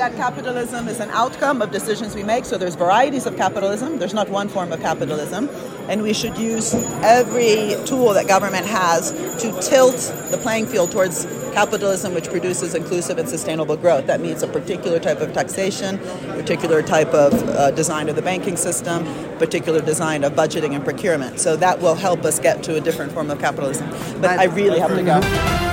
that capitalism is an outcome of decisions we make. So there's varieties of capitalism. There's not one form of capitalism. And we should use every tool that government has to tilt the playing field towards capitalism which produces inclusive and sustainable growth. That means a particular type of taxation, particular type of uh, design of the banking system, particular design of budgeting and procurement. So that will help us get to a different form of capitalism. But I really have to go.